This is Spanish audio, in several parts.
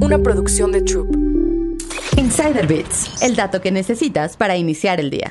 una producción de Troop. Insider Bits, el dato que necesitas para iniciar el día.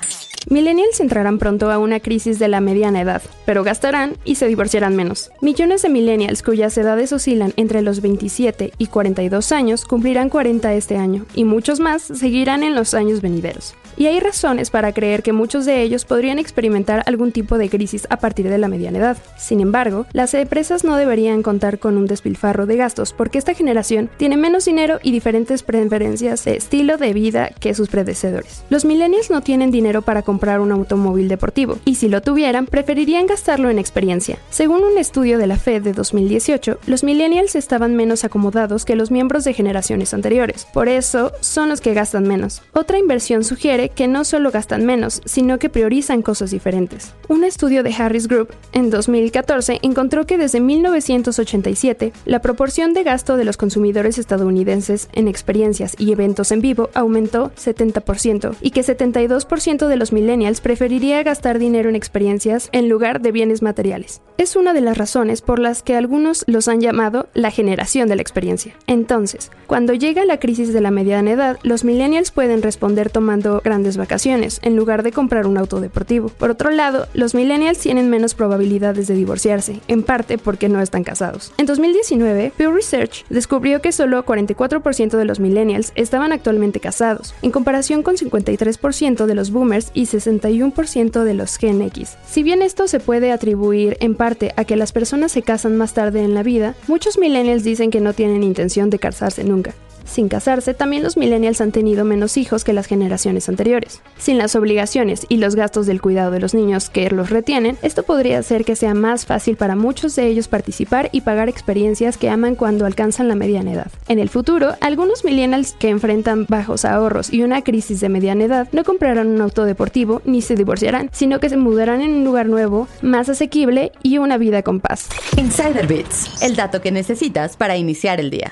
Millennials entrarán pronto a una crisis de la mediana edad, pero gastarán y se divorciarán menos. Millones de millennials cuyas edades oscilan entre los 27 y 42 años cumplirán 40 este año, y muchos más seguirán en los años venideros. Y hay razones para creer que muchos de ellos podrían experimentar algún tipo de crisis a partir de la mediana edad. Sin embargo, las empresas no deberían contar con un despilfarro de gastos porque esta generación tiene menos dinero y diferentes preferencias de estilo de vida que sus predecesores. Los millennials no tienen dinero para comprar un automóvil deportivo y si lo tuvieran preferirían gastarlo en experiencia. Según un estudio de la Fed de 2018, los millennials estaban menos acomodados que los miembros de generaciones anteriores. Por eso son los que gastan menos. Otra inversión sugiere que no solo gastan menos, sino que priorizan cosas diferentes. Un estudio de Harris Group en 2014 encontró que desde 1987 la proporción de gasto de los consumidores estadounidenses en experiencias y eventos en vivo aumentó 70% y que 72% de los millennials preferiría gastar dinero en experiencias en lugar de bienes materiales. Es una de las razones por las que algunos los han llamado la generación de la experiencia. Entonces, cuando llega la crisis de la mediana edad, los millennials pueden responder tomando gran vacaciones, en lugar de comprar un auto deportivo. Por otro lado, los millennials tienen menos probabilidades de divorciarse, en parte porque no están casados. En 2019, Pew Research descubrió que solo 44% de los millennials estaban actualmente casados, en comparación con 53% de los boomers y 61% de los Gen X. Si bien esto se puede atribuir en a que las personas se casan más tarde en la vida, muchos millennials dicen que no tienen intención de casarse nunca. Sin casarse, también los millennials han tenido menos hijos que las generaciones anteriores. Sin las obligaciones y los gastos del cuidado de los niños que los retienen, esto podría hacer que sea más fácil para muchos de ellos participar y pagar experiencias que aman cuando alcanzan la mediana edad. En el futuro, algunos millennials que enfrentan bajos ahorros y una crisis de mediana edad no comprarán un auto deportivo ni se divorciarán, sino que se mudarán en un lugar nuevo, más asequible y una vida con paz. Insider Bits, el dato que necesitas para iniciar el día